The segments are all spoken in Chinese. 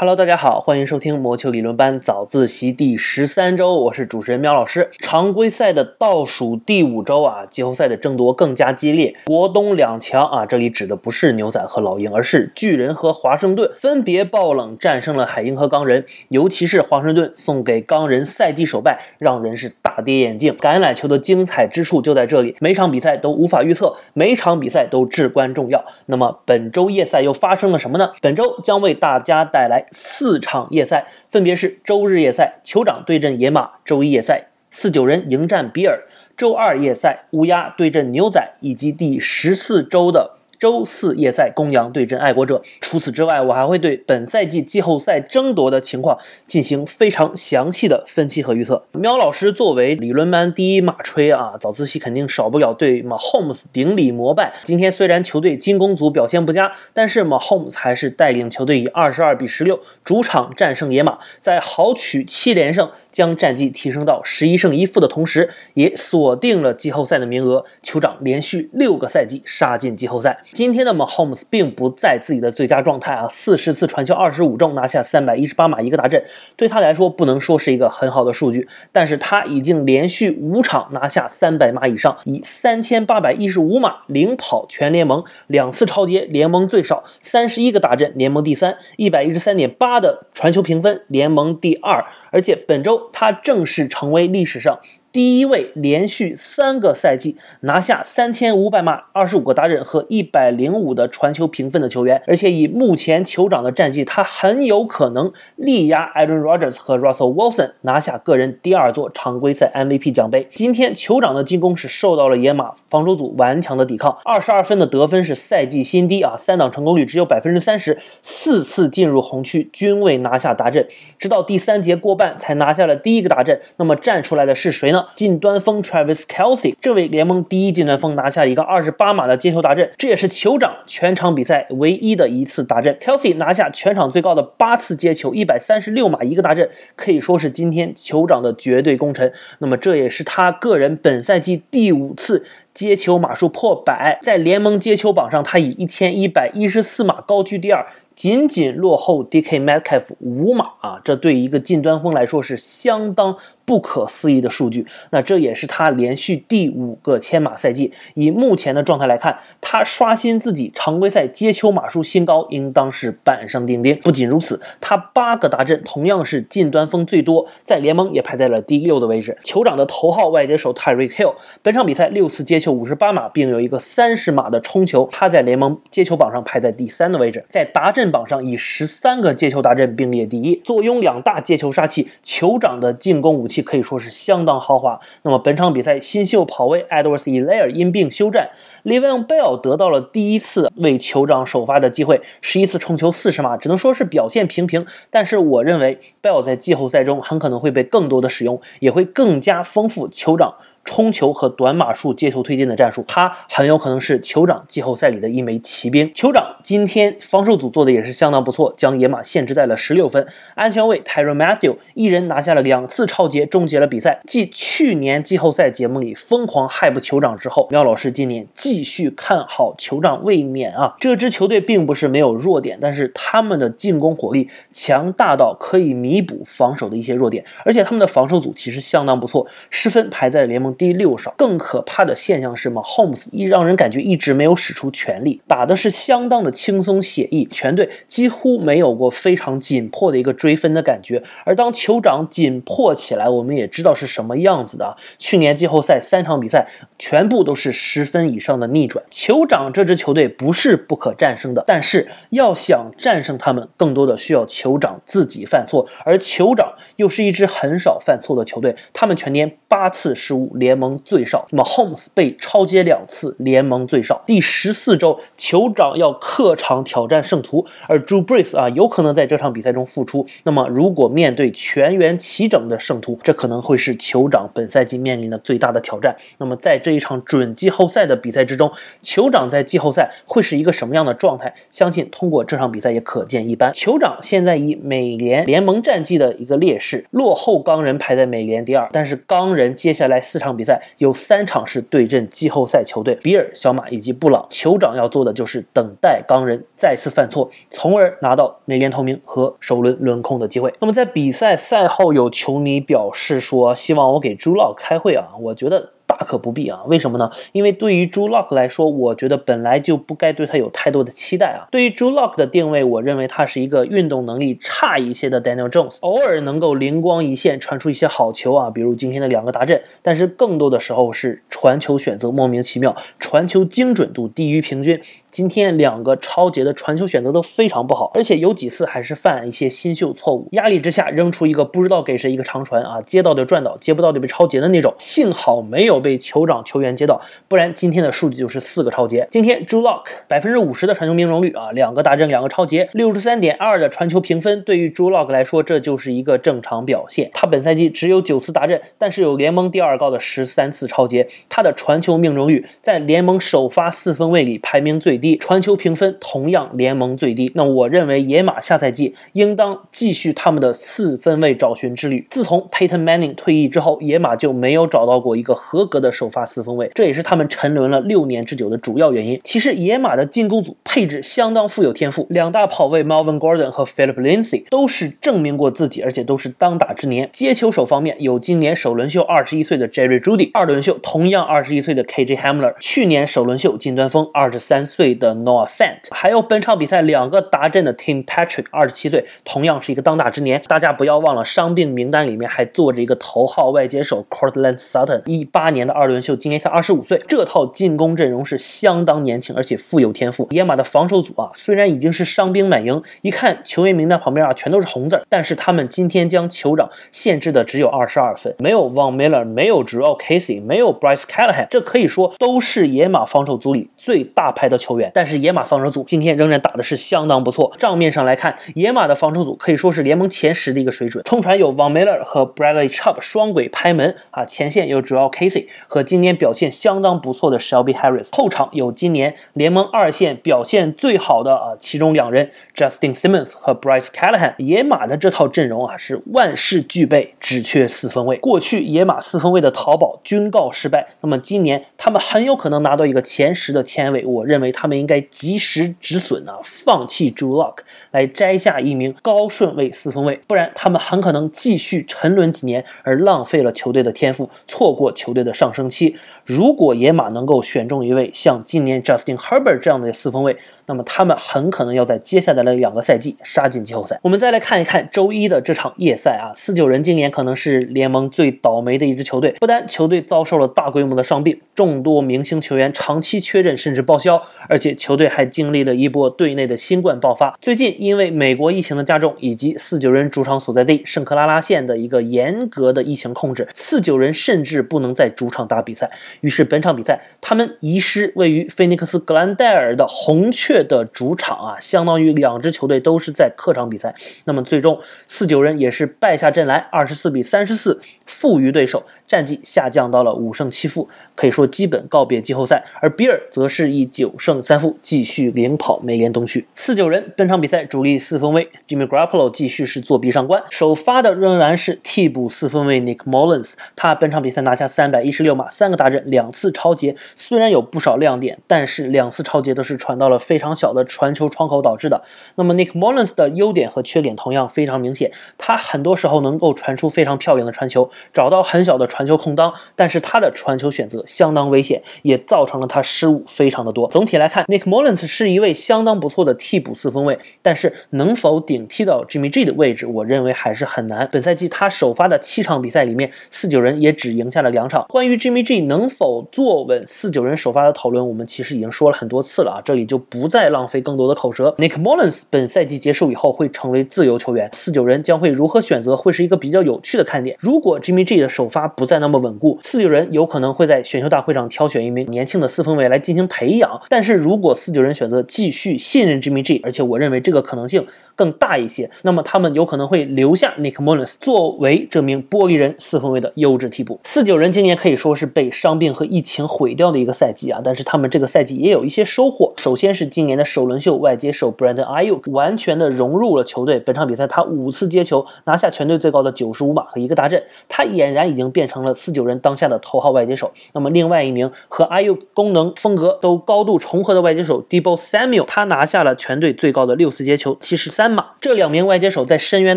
Hello，大家好，欢迎收听魔球理论班早自习第十三周，我是主持人喵老师。常规赛的倒数第五周啊，季后赛的争夺更加激烈。国东两强啊，这里指的不是牛仔和老鹰，而是巨人和华盛顿，分别爆冷战胜了海鹰和钢人。尤其是华盛顿送给钢人赛季首败，让人是大跌眼镜。橄榄球的精彩之处就在这里，每场比赛都无法预测，每场比赛都至关重要。那么本周夜赛又发生了什么呢？本周将为大家带来。四场夜赛分别是：周日夜赛，酋长对阵野马；周一夜赛，四九人迎战比尔；周二夜赛，乌鸦对阵牛仔，以及第十四周的。周四夜赛，公羊对阵爱国者。除此之外，我还会对本赛季季后赛争夺的情况进行非常详细的分析和预测。喵老师作为理论班第一马吹啊，早自习肯定少不了对马 homes 顶礼膜拜。今天虽然球队进攻组表现不佳，但是马 homes 还是带领球队以二十二比十六主场战胜野马，在豪取七连胜，将战绩提升到十一胜一负的同时，也锁定了季后赛的名额。酋长连续六个赛季杀进季后赛。今天的 Mahomes 并不在自己的最佳状态啊，四十次传球，二十五中，拿下三百一十八码一个大阵，对他来说不能说是一个很好的数据。但是他已经连续五场拿下三百码以上，以三千八百一十五码领跑全联盟，两次超节联盟最少，三十一个大阵联盟第三，一百一十三点八的传球评分联盟第二。而且本周他正式成为历史上。第一位连续三个赛季拿下三千五百码、二十五个达阵和一百零五的传球评分的球员，而且以目前酋长的战绩，他很有可能力压 Aaron Rodgers 和 Russell Wilson 拿下个人第二座常规赛 MVP 奖杯。今天酋长的进攻是受到了野马防守组顽强的抵抗，二十二分的得分是赛季新低啊，三档成功率只有百分之三十，四次进入红区均未拿下达阵，直到第三节过半才拿下了第一个达阵。那么站出来的是谁呢？近端锋 Travis Kelsey，这位联盟第一近端锋拿下一个二十八码的接球大阵，这也是酋长全场比赛唯一的一次大阵。Kelsey 拿下全场最高的八次接球，一百三十六码一个大阵，可以说是今天酋长的绝对功臣。那么这也是他个人本赛季第五次接球码数破百，在联盟接球榜上，他以一千一百一十四码高居第二。仅仅落后 D.K. Metcalf 五码啊，这对一个近端锋来说是相当不可思议的数据。那这也是他连续第五个千码赛季。以目前的状态来看，他刷新自己常规赛接球码数新高，应当是板上钉钉。不仅如此，他八个达阵同样是近端锋最多，在联盟也排在了第六的位置。酋长的头号外接手 Tyreek Hill 本场比赛六次接球五十八码，并有一个三十码的冲球，他在联盟接球榜上排在第三的位置，在达阵。榜上以十三个接球达阵并列第一，坐拥两大接球杀器，酋长的进攻武器可以说是相当豪华。那么本场比赛新秀跑位 Edwards e l a i r 因病休战，Le'Veon Bell 得到了第一次为酋长首发的机会，十一次冲球四十码，只能说是表现平平。但是我认为 Bell 在季后赛中很可能会被更多的使用，也会更加丰富酋长。冲球和短码数接球推进的战术，他很有可能是酋长季后赛里的一枚骑兵。酋长今天防守组做的也是相当不错，将野马限制在了十六分。安全卫 Tyron Matthew 一人拿下了两次超节，终结了比赛。继去年季后赛节目里疯狂害不酋长之后，苗老师今年继续看好酋长卫冕啊！这支球队并不是没有弱点，但是他们的进攻火力强大到可以弥补防守的一些弱点，而且他们的防守组其实相当不错，失分排在联盟。第六少，更可怕的现象是嘛，Holmes 一让人感觉一直没有使出全力，打的是相当的轻松写意，全队几乎没有过非常紧迫的一个追分的感觉。而当酋长紧迫起来，我们也知道是什么样子的。去年季后赛三场比赛全部都是十分以上的逆转。酋长这支球队不是不可战胜的，但是要想战胜他们，更多的需要酋长自己犯错，而酋长又是一支很少犯错的球队，他们全年八次失误。联盟最少，那么 Holmes 被超接两次，联盟最少。第十四周，酋长要客场挑战圣徒，而 Drew Brees 啊，有可能在这场比赛中复出。那么，如果面对全员齐整的圣徒，这可能会是酋长本赛季面临的最大的挑战。那么，在这一场准季后赛的比赛之中，酋长在季后赛会是一个什么样的状态？相信通过这场比赛也可见一斑。酋长现在以美联联盟战绩的一个劣势，落后钢人排在美联第二，但是钢人接下来四场。比赛，有三场是对阵季后赛球队比尔、小马以及布朗。酋长要做的就是等待钢人再次犯错，从而拿到美联头名和首轮轮空的机会。那么在比赛赛后，有球迷表示说，希望我给朱老开会啊，我觉得。大可不必啊，为什么呢？因为对于 Drew Lock 来说，我觉得本来就不该对他有太多的期待啊。对于 Drew Lock 的定位，我认为他是一个运动能力差一些的 Daniel Jones，偶尔能够灵光一现传出一些好球啊，比如今天的两个达阵，但是更多的时候是传球选择莫名其妙，传球精准度低于平均。今天两个超节的传球选择都非常不好，而且有几次还是犯一些新秀错误，压力之下扔出一个不知道给谁一个长传啊，接到就转倒，接不到就被超节的那种。幸好没有被酋长球员接到，不然今天的数据就是四个超节。今天 Drew Lock 百分之五十的传球命中率啊，两个大阵两个超节，六十三点二的传球评分，对于 Drew Lock 来说这就是一个正常表现。他本赛季只有九次大阵，但是有联盟第二高的十三次超节，他的传球命中率在联盟首发四分位里排名最。低传球评分同样联盟最低，那我认为野马下赛季应当继续他们的四分位找寻之旅。自从 Peyton Manning 退役之后，野马就没有找到过一个合格的首发四分位，这也是他们沉沦了六年之久的主要原因。其实野马的进攻组配置相当富有天赋，两大跑位 Melvin Gordon 和 Philip Lindsay 都是证明过自己，而且都是当打之年。接球手方面有今年首轮秀二十一岁的 Jerry Judy，二轮秀同样二十一岁的 KJ Hamler，去年首轮秀金端锋二十三岁。的 Noah Fant，还有本场比赛两个达阵的 Tim Patrick，二十七岁，同样是一个当打之年。大家不要忘了，伤病名单里面还坐着一个头号外接手 Courtland Sutton，一八年的二轮秀，今年才二十五岁。这套进攻阵容是相当年轻，而且富有天赋。野马的防守组啊，虽然已经是伤兵满营，一看球员名单旁边啊，全都是红字，但是他们今天将酋长限制的只有二十二分，没有 Von Miller，没有 Drew Casey，没有 Bryce Callahan，这可以说都是野马防守组里最大牌的球员。但是野马防守组今天仍然打的是相当不错。账面上来看，野马的防守组可以说是联盟前十的一个水准。冲传有 Von Miller 和 Bradley Chubb 双轨拍门啊，前线有主要 Casey 和今年表现相当不错的 Shelby Harris。后场有今年联盟二线表现最好的啊，其中两人 Justin Simmons 和 Bryce Callahan。野马的这套阵容啊是万事俱备，只缺四分卫。过去野马四分卫的淘宝均告失败，那么今年他们很有可能拿到一个前十的签位。我认为他们们应该。及时止损啊，放弃 Drew Lock 来摘下一名高顺位四分卫，不然他们很可能继续沉沦几年，而浪费了球队的天赋，错过球队的上升期。如果野马能够选中一位像今年 Justin Herbert 这样的四分卫，那么他们很可能要在接下来的两个赛季杀进季后赛。我们再来看一看周一的这场夜赛啊，四九人今年可能是联盟最倒霉的一支球队，不单球队遭受了大规模的伤病，众多明星球员长期缺阵甚至报销，而且球队还经历了一波队内的新冠爆发。最近因为美国疫情的加重，以及四九人主场所在地圣克拉拉县的一个严格的疫情控制，四九人甚至不能在主场打比赛。于是本场比赛，他们遗失位于菲尼克斯格兰戴尔的红雀的主场啊，相当于两支球队都是在客场比赛。那么最终四九人也是败下阵来，二十四比三十四负于对手。战绩下降到了五胜七负，可以说基本告别季后赛。而比尔则是以九胜三负继续领跑美联东区。四九人本场比赛主力四分卫 Jimmy Garoppolo 继续是作壁上观，首发的仍然是替补四分卫 Nick Mullins。他本场比赛拿下三百一十六码，三个大阵，两次超节。虽然有不少亮点，但是两次超节都是传到了非常小的传球窗口导致的。那么 Nick Mullins 的优点和缺点同样非常明显，他很多时候能够传出非常漂亮的传球，找到很小的传。传球空当，但是他的传球选择相当危险，也造成了他失误非常的多。总体来看，Nick Mullins 是一位相当不错的替补四分卫，但是能否顶替到 Jimmy G 的位置，我认为还是很难。本赛季他首发的七场比赛里面，四九人也只赢下了两场。关于 Jimmy G 能否坐稳四九人首发的讨论，我们其实已经说了很多次了啊，这里就不再浪费更多的口舌。Nick Mullins 本赛季结束以后会成为自由球员，四九人将会如何选择，会是一个比较有趣的看点。如果 Jimmy G 的首发不再那么稳固，四九人有可能会在选秀大会上挑选一名年轻的四分卫来进行培养。但是如果四九人选择继续信任 Jimmy G，而且我认为这个可能性更大一些，那么他们有可能会留下 Nick Mullins 作为这名玻璃人四分卫的优质替补。四九人今年可以说是被伤病和疫情毁掉的一个赛季啊，但是他们这个赛季也有一些收获。首先是今年的首轮秀外接手 Brandon Ayuk 完全的融入了球队。本场比赛他五次接球拿下全队最高的九十五码和一个大阵，他俨然已经变成了四九人当下的头号外接手。那么另外一名和 Ayuk 功能风格都高度重合的外接手 Debo Samuel，他拿下了全队最高的六次接球七十三码。这两名外接手在深远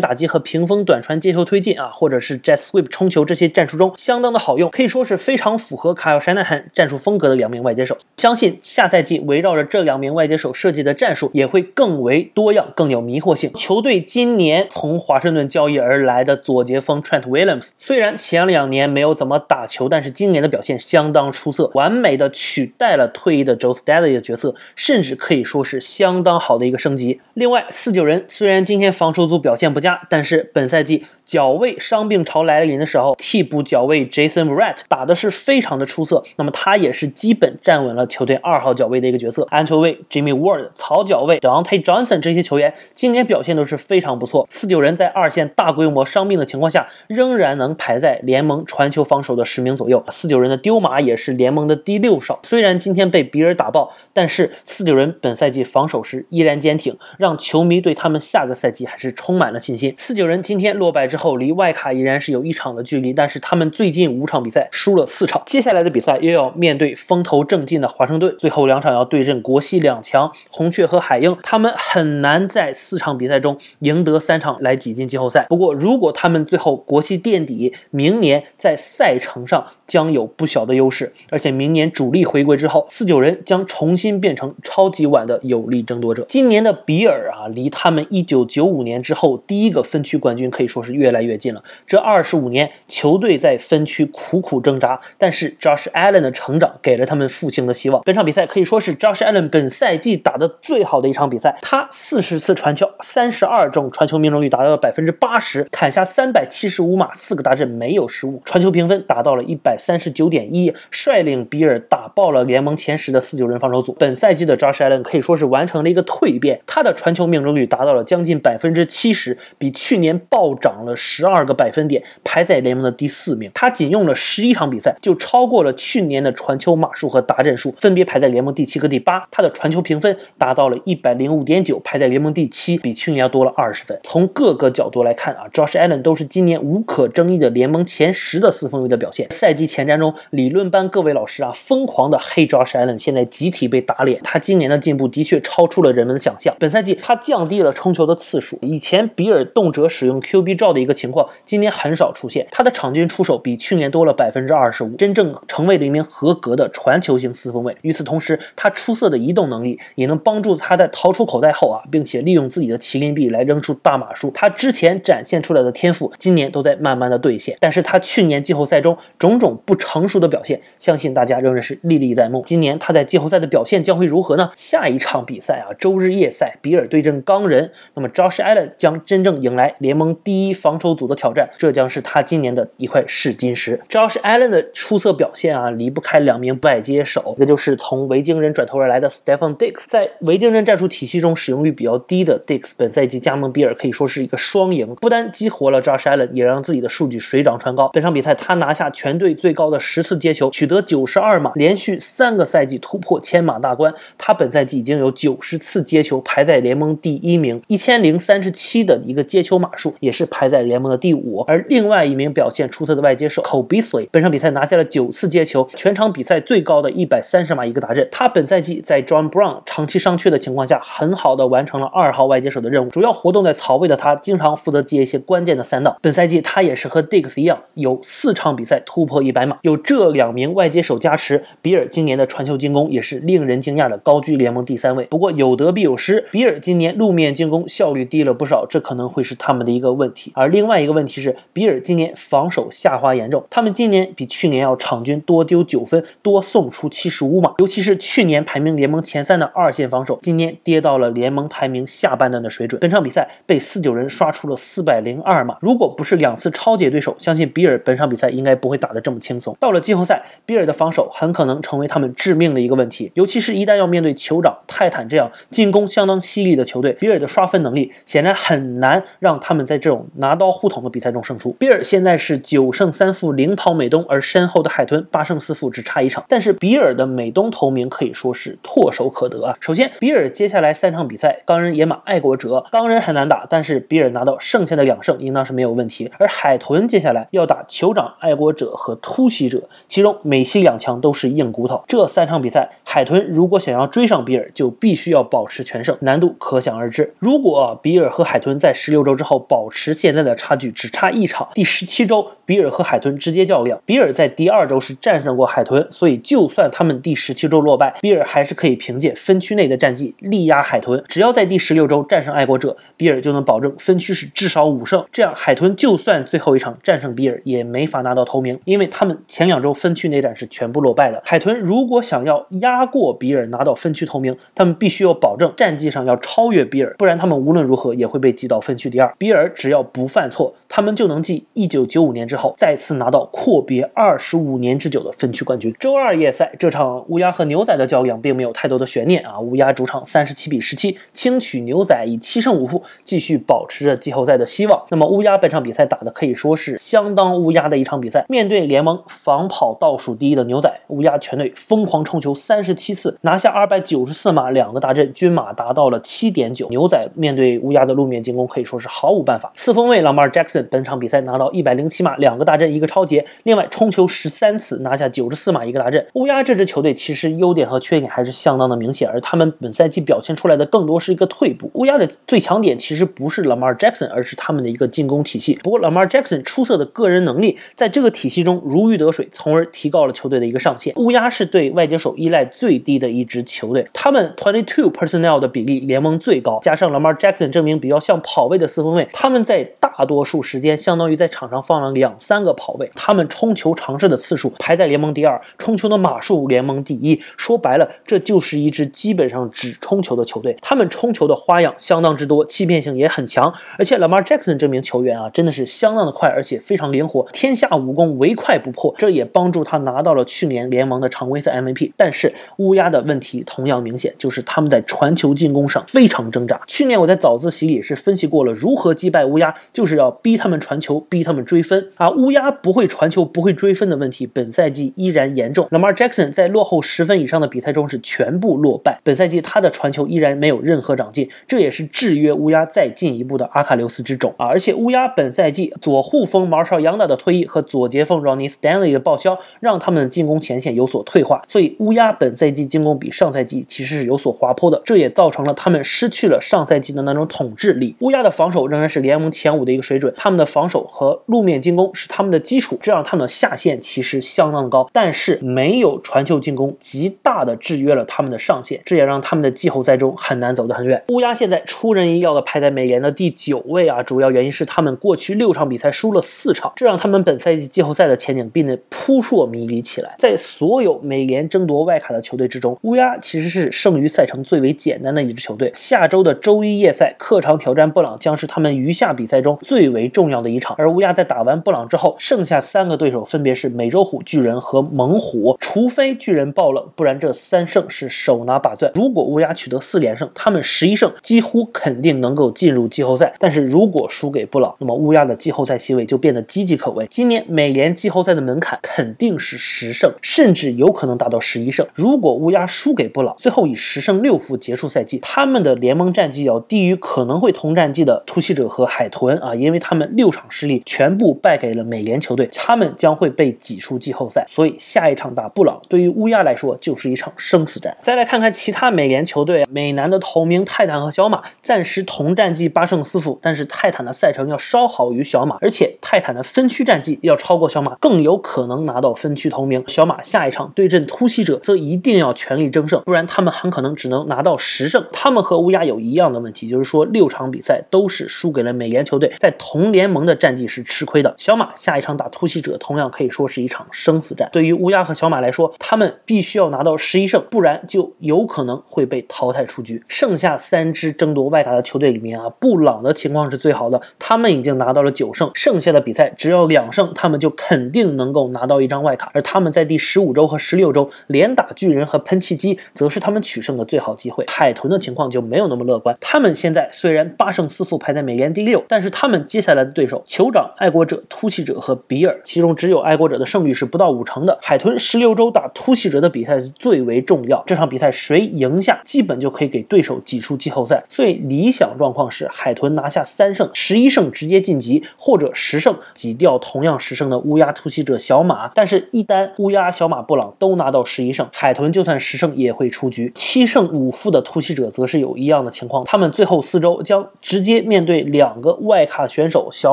打击和屏风短传接球推进啊，或者是 jsweep 冲球这些战术中相当的好用，可以说是非常符合卡尔山奈汉战术风格的两名外接手。相信下赛季围绕着这两名外接手设计的战术也会更为多样，更有迷惑性。球队今年从华盛顿交易而来的左截锋 Trent Williams，虽然前两年没有怎么打球，但是今年的表现相当出色，完美的取代了退役的 Joe Staley 的角色，甚至可以说是相当好的一个升级。另外，四九人虽然今天防守组表现不佳，但是本赛季。脚位伤病潮来临的时候，替补脚位 Jason Verrett 打的是非常的出色。那么他也是基本站稳了球队二号脚位的一个角色。安球卫 Jimmy Ward、草脚卫 Dante Johnson 这些球员今年表现都是非常不错。四九人在二线大规模伤病的情况下，仍然能排在联盟传球防守的十名左右。四九人的丢马也是联盟的第六少。虽然今天被比尔打爆，但是四九人本赛季防守时依然坚挺，让球迷对他他们下个赛季还是充满了信心。四九人今天落败。之后离外卡依然是有一场的距离，但是他们最近五场比赛输了四场，接下来的比赛又要面对风头正劲的华盛顿，最后两场要对阵国西两强红雀和海鹰，他们很难在四场比赛中赢得三场来挤进季后赛。不过如果他们最后国西垫底，明年在赛程上将有不小的优势，而且明年主力回归之后，四九人将重新变成超级碗的有力争夺者。今年的比尔啊，离他们一九九五年之后第一个分区冠军可以说是越。来越近了。这二十五年，球队在分区苦苦挣扎，但是 Josh Allen 的成长给了他们复兴的希望。本场比赛可以说是 Josh Allen 本赛季打的最好的一场比赛。他四十次传球，三十二中传球命中率达到了百分之八十，砍下三百七十五码，四个大阵没有失误，传球评分达到了一百三十九点一，率领比尔打爆了联盟前十的四九人防守组。本赛季的 Josh Allen 可以说是完成了一个蜕变，他的传球命中率达到了将近百分之七十，比去年暴涨了。十二个百分点，排在联盟的第四名。他仅用了十一场比赛，就超过了去年的传球码数和达阵数，分别排在联盟第七和第八。他的传球评分达到了一百零五点九，排在联盟第七，比去年要多了二十分。从各个角度来看啊，Josh Allen 都是今年无可争议的联盟前十的四分卫的表现。赛季前瞻中，理论班各位老师啊，疯狂的黑 Josh Allen，现在集体被打脸。他今年的进步的确超出了人们的想象。本赛季他降低了冲球的次数，以前比尔动辄使用 QB 照的。一个情况，今年很少出现。他的场均出手比去年多了百分之二十五，真正成为了一名合格的传球型四分卫。与此同时，他出色的移动能力也能帮助他在逃出口袋后啊，并且利用自己的麒麟臂来扔出大码数。他之前展现出来的天赋，今年都在慢慢的兑现。但是他去年季后赛中种种不成熟的表现，相信大家仍然是历历在目。今年他在季后赛的表现将会如何呢？下一场比赛啊，周日夜赛，比尔对阵钢人，那么 Josh Allen 将真正迎来联盟第一防。守组的挑战，这将是他今年的一块试金石。Josh Allen 的出色表现啊，离不开两名外接手，一个就是从维京人转头而来的 Stephen Dix。在维京人战术体系中使用率比较低的 Dix，本赛季加盟比尔可以说是一个双赢，不单激活了 Josh Allen，也让自己的数据水涨船高。本场比赛他拿下全队最高的十次接球，取得九十二码，连续三个赛季突破千码大关。他本赛季已经有九十次接球，排在联盟第一名名，一千零三十七的一个接球码数，也是排在。联盟的第五，而另外一名表现出色的外接手 Cole Beasley，本场比赛拿下了九次接球，全场比赛最高的一百三十码一个达阵。他本赛季在 John Brown 长期伤缺的情况下，很好的完成了二号外接手的任务。主要活动在槽位的他，经常负责接一些关键的三档。本赛季他也是和 Diggs 一样，有四场比赛突破一百码。有这两名外接手加持，比尔今年的传球进攻也是令人惊讶的高居联盟第三位。不过有得必有失，比尔今年路面进进攻效率低了不少，这可能会是他们的一个问题。而另外一个问题是，比尔今年防守下滑严重，他们今年比去年要场均多丢九分，多送出七十五码。尤其是去年排名联盟前三的二线防守，今年跌到了联盟排名下半段的水准。本场比赛被四九人刷出了四百零二码，如果不是两次超解对手，相信比尔本场比赛应该不会打得这么轻松。到了季后赛，比尔的防守很可能成为他们致命的一个问题，尤其是一旦要面对酋长、泰坦这样进攻相当犀利的球队，比尔的刷分能力显然很难让他们在这种拿刀互捅的。比赛中胜出，比尔现在是九胜三负领跑美东，而身后的海豚八胜四负只差一场。但是比尔的美东头名可以说是唾手可得啊。首先，比尔接下来三场比赛，钢人、野马、爱国者，钢人很难打，但是比尔拿到剩下的两胜，应当是没有问题。而海豚接下来要打酋长、爱国者和突袭者，其中美西两强都是硬骨头。这三场比赛，海豚如果想要追上比尔，就必须要保持全胜，难度可想而知。如果比尔和海豚在十六周之后保持现在的差距，只差一场，第十七周比尔和海豚直接较量，比尔在第二周是战胜过海豚，所以就算他们第十七周落败，比尔还是可以凭借分区内的战绩力压海豚。只要在第十六周战胜爱国者，比尔就能保证分区是至少五胜。这样海豚就算最后一场战胜比尔，也没法拿到头名，因为他们前两周分区内战是全部落败的。海豚如果想要压过比尔拿到分区头名，他们必须要保证战绩上要超越比尔，不然他们无论如何也会被挤到分区第二。比尔只要不犯错，他们就能继一九九五年之后再次拿到阔别二十五年之久的分区冠军。周二夜赛这场乌鸦和牛仔的较量并没有太多的悬念啊，乌鸦主场三十七比十七轻取牛仔，以七胜五负继续保持着季后赛的希望。那么乌鸦本场比赛打的可以说是相当乌鸦的一场比赛，面对联盟防跑倒数第一的牛仔，乌鸦全队疯狂冲球三十七次，拿下二百九十四码，两个大阵，均码达到了七点九。牛仔面对乌鸦的路面进攻可以说是毫无办法。四分卫 Lamar 本场比赛拿到一百零七码，两个大阵，一个超节，另外冲球十三次，拿下九十四码，一个大阵。乌鸦这支球队其实优点和缺点还是相当的明显，而他们本赛季表现出来的更多是一个退步。乌鸦的最强点其实不是 Lamar Jackson，而是他们的一个进攻体系。不过 Lamar Jackson 出色的个人能力在这个体系中如鱼得水，从而提高了球队的一个上限。乌鸦是对外接手依赖最低的一支球队，他们 twenty two personnel 的比例联盟最高，加上 Lamar Jackson 证明比较像跑位的四分卫，他们在大多数时时间相当于在场上放了两三个跑位，他们冲球尝试的次数排在联盟第二，冲球的码数联盟第一。说白了，这就是一支基本上只冲球的球队。他们冲球的花样相当之多，欺骗性也很强。而且 Lamar Jackson 这名球员啊，真的是相当的快，而且非常灵活，天下武功唯快不破。这也帮助他拿到了去年联盟的常规赛 MVP。但是乌鸦的问题同样明显，就是他们在传球进攻上非常挣扎。去年我在早自习里是分析过了如何击败乌鸦，就是要逼逼他们传球，逼他们追分啊。乌鸦不会传球、不会追分的问题，本赛季依然严重。Lamar Jackson 在落后十分以上的比赛中是全部落败，本赛季他的传球依然没有任何长进，这也是制约乌鸦再进一步的阿卡琉斯之种啊。而且乌鸦本赛季左护锋 Marshall Yanda 的退役和左截锋 Ronnie Stanley 的报销，让他们的进攻前线有所退化，所以乌鸦本赛季进攻比上赛季其实是有所滑坡的，这也造成了他们失去了上赛季的那种统治力。乌鸦的防守仍然是联盟前五的一个水准，他们的防守和路面进攻是他们的基础，这让他们的下限其实相当高，但是没有传球进攻，极大的制约了他们的上限，这也让他们的季后赛中很难走得很远。乌鸦现在出人意料的排在美联的第九位啊，主要原因是他们过去六场比赛输了四场，这让他们本赛季季后赛的前景变得扑朔迷离起来。在所有美联争夺外卡的球队之中，乌鸦其实是剩余赛程最为简单的一支球队。下周的周一夜赛客场挑战布朗将是他们余下比赛中最为重要的一场。而乌鸦在打完布朗之后，剩下三个对手分别是美洲虎、巨人和猛虎。除非巨人爆冷，不然这三胜是手拿把攥。如果乌鸦取得四连胜，他们十一胜几乎肯定能够进入季后赛。但是如果输给布朗，那么乌鸦的季后赛席位就变得岌岌可危。今年美联季后赛的门槛肯定是十胜，甚至有可能达到十一胜。如果乌鸦输给布朗，最后以十胜六负结束赛季，他们的联盟战绩要低于可能会同战绩的突袭者和海豚啊，因为他们六场失利全部败给了美联球队，他们将会被挤出季后赛。所以下一场打布朗，对于乌鸦来说就是一场生死战。再来看看其他美联球队，美南的头名泰坦和小马暂时同战绩八胜四负，但是泰坦的赛程要稍好于小马，而且泰坦的分区战绩要超过小马，更有可能拿到分区头名。小马下一场对阵突袭者，则一定要全力争胜，不然他们很可能只能拿到十胜。他们和乌鸦有一样的问题，就是说六场比赛都是输给了美联球队，在同联盟的战绩是吃亏的。小马下一场打突袭者，同样可以说是一场生死战。对于乌鸦和小马来说，他们必须要拿到十一胜，不然就有可能会被淘汰出局。剩下三支争夺外卡的球队里面啊，布朗的情况是最好的，他们已经拿到了九胜，剩下的比赛只要两胜，他们就肯定能够拿到一张外卡。而他们在第十五周和十六周连打巨人和喷气机，则是他们取胜的最好机会。海豚的情况就没有那么乐观，他们现在虽然八胜四负排在美联第六，但是他们接下来对手：酋长、爱国者、突袭者和比尔，其中只有爱国者的胜率是不到五成的。海豚十六周打突袭者的比赛是最为重要，这场比赛谁赢下，基本就可以给对手挤出季后赛。最理想状况是海豚拿下三胜、十一胜直接晋级，或者十胜挤掉同样十胜的乌鸦、突袭者、小马。但是，一旦乌鸦、小马、布朗都拿到十一胜，海豚就算十胜也会出局。七胜五负的突袭者则是有一样的情况，他们最后四周将直接面对两个外卡选手小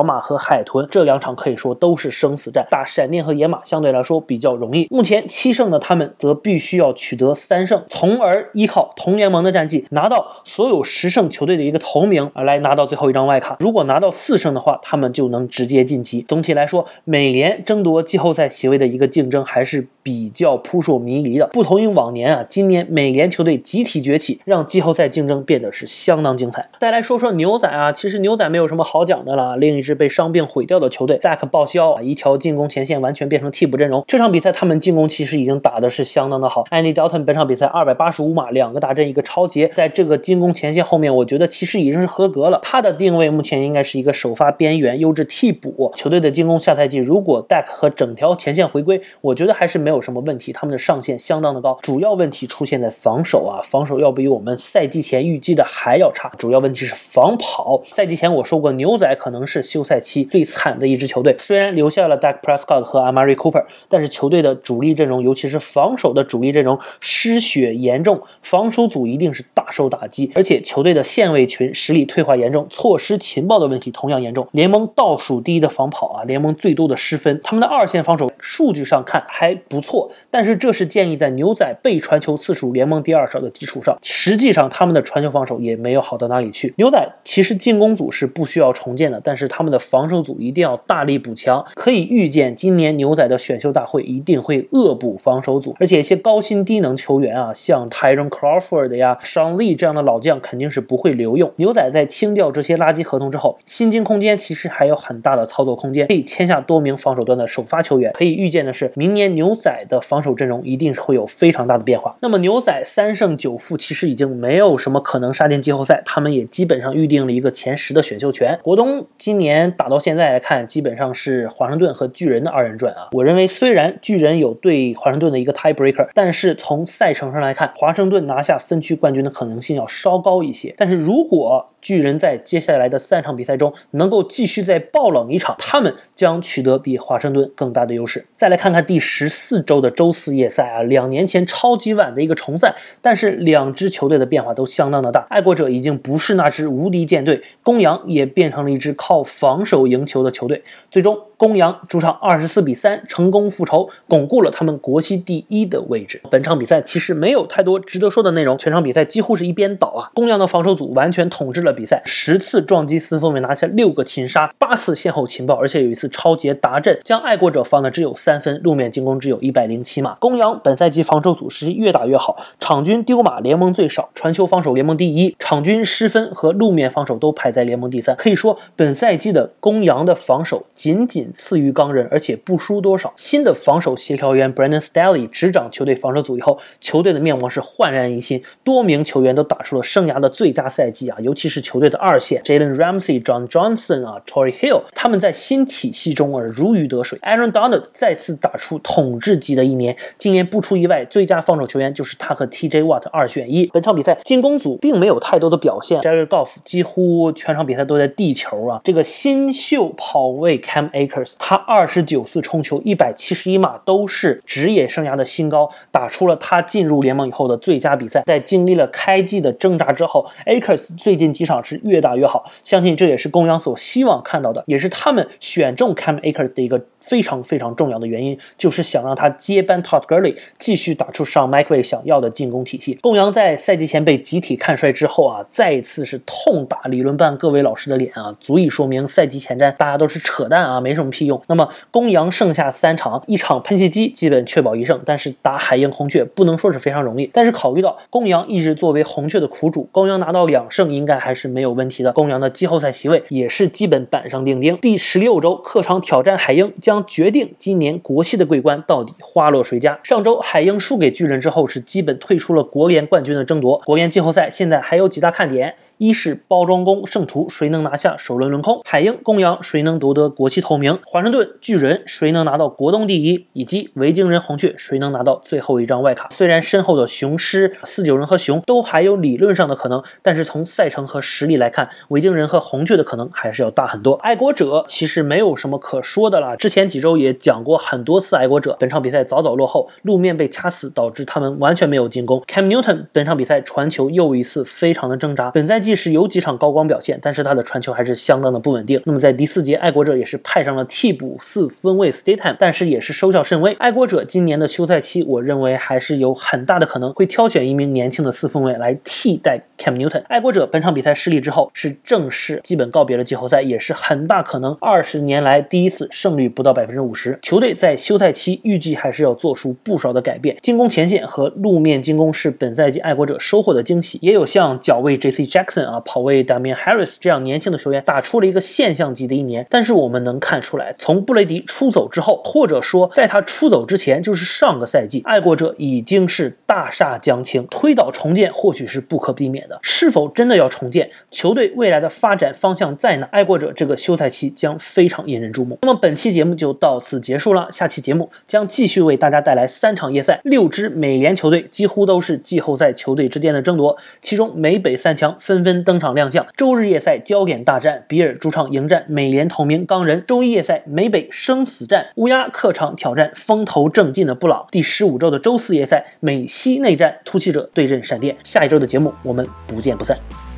马和海豚，这两场可以说都是生死战。打闪电和野马相对来说比较容易。目前七胜的他们则必须要取得三胜，从而依靠同联盟的战绩拿到所有十胜球队的一个头名，来拿到最后一张外卡。如果拿到四胜的话，他们就能直接晋级。总体来说，美联争夺季后赛席位的一个竞争还是比较扑朔迷离的。不同于往年啊，今年美联球队集体崛起，让季后赛竞争变得是相当精彩。再来说说牛仔啊，其实牛仔没有什么好讲的了。另一支被伤病毁掉的球队，Dak 报销，一条进攻前线完全变成替补阵容。这场比赛他们进攻其实已经打的是相当的好。Andy Dalton 本场比赛二百八十五码，两个大阵一个超节，在这个进攻前线后面，我觉得其实已经是合格了。他的定位目前应该是一个首发边缘优质替补。球队的进攻下赛季如果 Dak 和整条前线回归，我觉得还是没有什么问题。他们的上限相当的高，主要问题出现在防守啊，防守要比我们赛季前预计的还要差。主要问题是防跑。赛季前我说过，牛仔可能是是休赛期最惨的一支球队。虽然留下了 Dak Prescott 和 Amari Cooper，但是球队的主力阵容，尤其是防守的主力阵容失血严重，防守组一定是大受打击。而且球队的线位群实力退化严重，错失情报的问题同样严重。联盟倒数第一的防跑啊，联盟最多的失分。他们的二线防守数据上看还不错，但是这是建议在牛仔被传球次数联盟第二少的基础上，实际上他们的传球防守也没有好到哪里去。牛仔其实进攻组是不需要重建的，但是是他们的防守组一定要大力补强。可以预见，今年牛仔的选秀大会一定会恶补防守组，而且一些高薪低能球员啊，像 Tyron Crawford 呀、Sean Lee 这样的老将肯定是不会留用。牛仔在清掉这些垃圾合同之后，薪金空间其实还有很大的操作空间，可以签下多名防守端的首发球员。可以预见的是，明年牛仔的防守阵容一定会有非常大的变化。那么牛仔三胜九负，其实已经没有什么可能杀进季后赛，他们也基本上预定了一个前十的选秀权。国东今今年打到现在来看，基本上是华盛顿和巨人的二人转啊。我认为，虽然巨人有对华盛顿的一个 tie breaker，但是从赛程上来看，华盛顿拿下分区冠军的可能性要稍高一些。但是如果巨人在接下来的三场比赛中能够继续再爆冷一场，他们将取得比华盛顿更大的优势。再来看看第十四周的周四夜赛啊，两年前超级晚的一个重赛，但是两支球队的变化都相当的大。爱国者已经不是那支无敌舰队，公羊也变成了一支靠防守赢球的球队。最终，公羊主场二十四比三成功复仇，巩固了他们国西第一的位置。本场比赛其实没有太多值得说的内容，全场比赛几乎是一边倒啊。公羊的防守组完全统治了比赛，十次撞击四分卫拿下六个擒杀，八次先后擒报，而且有一次超节达阵，将爱国者放的只有三分，路面进攻只有一百零七码。公羊本赛季防守组是越打越好，场均丢码联盟最少，传球防守联盟第一，场均失分和路面防守都排在联盟第三。可以说，本赛季的公羊的防守仅仅次于钢人，而且不输多少。新的防守协调员 Brandon Staley 执掌球队防守组以后，球队的面貌是焕然一新，多名球员都打出了生涯的最佳赛季啊！尤其是球队的二线 Jalen Ramsey、John Johnson 啊、Tory Hill，他们在新体系中啊如鱼得水。Aaron Donald 再次打出统治级的一年，今年不出意外，最佳防守球员就是他和 TJ Watt 二选一。本场比赛进攻组并没有太多的表现，Jared Goff 几乎全场比赛都在地球啊。这个新秀跑卫 Cam 他二十九次冲球，一百七十一码，都是职业生涯的新高，打出了他进入联盟以后的最佳比赛。在经历了开季的挣扎之后，Akers 最近几场是越打越好，相信这也是公羊所希望看到的，也是他们选中 Cam Akers 的一个。非常非常重要的原因，就是想让他接班 Todd Gurley，继续打出上 Mike Way 想要的进攻体系。公羊在赛季前被集体看衰之后啊，再一次是痛打理论班各位老师的脸啊，足以说明赛季前瞻大家都是扯淡啊，没什么屁用。那么公羊剩下三场，一场喷气机基本确保一胜，但是打海鹰红雀不能说是非常容易。但是考虑到公羊一直作为红雀的苦主，公羊拿到两胜应该还是没有问题的。公羊的季后赛席位也是基本板上钉钉。第十六周客场挑战海鹰将。将决定今年国系的桂冠到底花落谁家。上周海鹰输给巨人之后，是基本退出了国联冠军的争夺。国联季后赛现在还有几大看点。一是包装工、圣徒谁能拿下首轮轮空，海鹰、公羊谁能夺得国旗头名，华盛顿、巨人谁能拿到国东第一，以及维京人、红雀谁能拿到最后一张外卡。虽然身后的雄狮、四九人和熊都还有理论上的可能，但是从赛程和实力来看，维京人和红雀的可能还是要大很多。爱国者其实没有什么可说的了，之前几周也讲过很多次，爱国者本场比赛早早落后，路面被掐死，导致他们完全没有进攻。Cam Newton 本场比赛传球又一次非常的挣扎，本赛季是有几场高光表现，但是他的传球还是相当的不稳定。那么在第四节，爱国者也是派上了替补四分卫 Statham，但是也是收效甚微。爱国者今年的休赛期，我认为还是有很大的可能会挑选一名年轻的四分卫来替代 Cam Newton。爱国者本场比赛失利之后，是正式基本告别了季后赛，也是很大可能二十年来第一次胜率不到百分之五十。球队在休赛期预计还是要做出不少的改变，进攻前线和路面进攻是本赛季爱国者收获的惊喜，也有像脚卫 J.C. Jackson 啊、跑卫 Damian Harris 这样年轻的球员打出了一个现象级的一年。但是我们能看出来，从布雷迪出走之后，或者说在他出走之前，就是上个赛季，爱国者已经是大厦将倾，推倒重建或许是不可避免的。是否真的要重建？球队未来的发展方向在哪？爱国者这个休赛期将非常引人注目。那么本期节目就到此结束了，下期节目将继续为大家带来三场夜赛，六支美联球队几乎都是季后赛球队之间的争夺，其中美北三强分纷登场亮相。周日夜赛焦点大战，比尔主场迎战美联头名钢人；周一夜赛美北生死战，乌鸦客场挑战风头正劲的布朗。第十五周的周四夜赛美西内战，突袭者对阵闪电。下一周的节目我们不见不散。